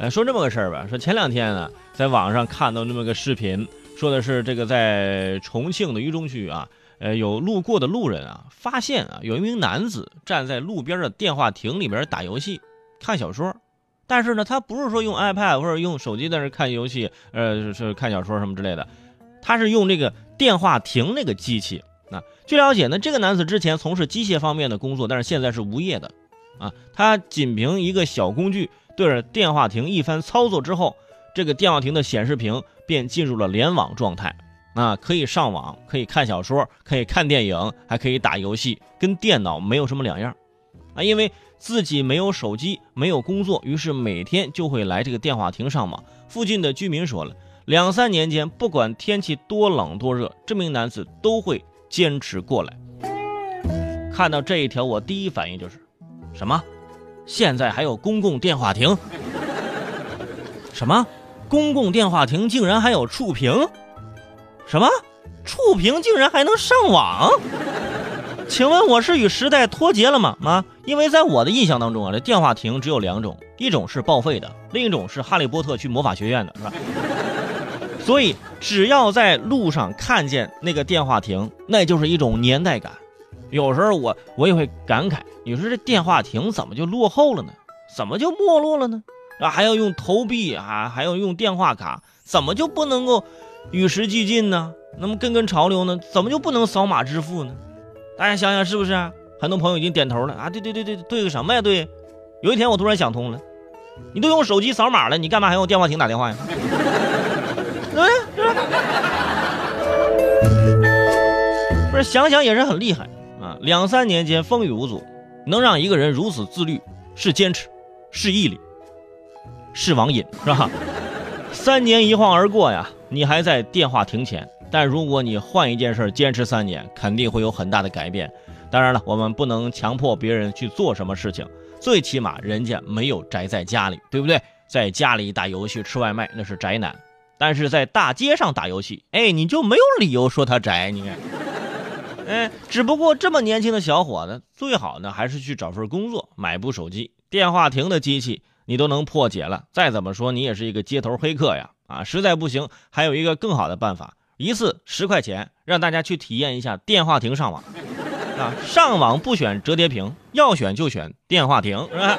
呃，说这么个事儿吧，说前两天呢，在网上看到这么个视频，说的是这个在重庆的渝中区啊，呃，有路过的路人啊，发现啊，有一名男子站在路边的电话亭里边打游戏、看小说，但是呢，他不是说用 iPad 或者用手机在那看游戏，呃，是看小说什么之类的，他是用这个电话亭那个机器。啊，据了解呢，这个男子之前从事机械方面的工作，但是现在是无业的。啊，他仅凭一个小工具对着电话亭一番操作之后，这个电话亭的显示屏便进入了联网状态。啊，可以上网，可以看小说，可以看电影，还可以打游戏，跟电脑没有什么两样。啊，因为自己没有手机，没有工作，于是每天就会来这个电话亭上网。附近的居民说了，两三年间，不管天气多冷多热，这名男子都会。坚持过来。看到这一条，我第一反应就是，什么？现在还有公共电话亭？什么？公共电话亭竟然还有触屏？什么？触屏竟然还能上网？请问我是与时代脱节了吗？啊？因为在我的印象当中啊，这电话亭只有两种，一种是报废的，另一种是哈利波特去魔法学院的，是吧？所以，只要在路上看见那个电话亭，那就是一种年代感。有时候我我也会感慨，你说这电话亭怎么就落后了呢？怎么就没落了呢？啊，还要用投币啊，还要用电话卡，怎么就不能够与时俱进呢？那么跟跟潮流呢？怎么就不能扫码支付呢？大家想想是不是？很多朋友已经点头了啊！对对对对对个什么呀？对，有一天我突然想通了，你都用手机扫码了，你干嘛还用电话亭打电话呀？对，不是想想也是很厉害啊！两三年间风雨无阻，能让一个人如此自律，是坚持，是毅力，是网瘾，是吧？三年一晃而过呀，你还在电话亭前，但如果你换一件事坚持三年，肯定会有很大的改变。当然了，我们不能强迫别人去做什么事情，最起码人家没有宅在家里，对不对？在家里打游戏、吃外卖，那是宅男。但是在大街上打游戏，哎，你就没有理由说他宅。你看，哎，只不过这么年轻的小伙子，最好呢还是去找份工作，买部手机。电话亭的机器你都能破解了，再怎么说你也是一个街头黑客呀！啊，实在不行，还有一个更好的办法，一次十块钱，让大家去体验一下电话亭上网。啊，上网不选折叠屏，要选就选电话亭，是吧？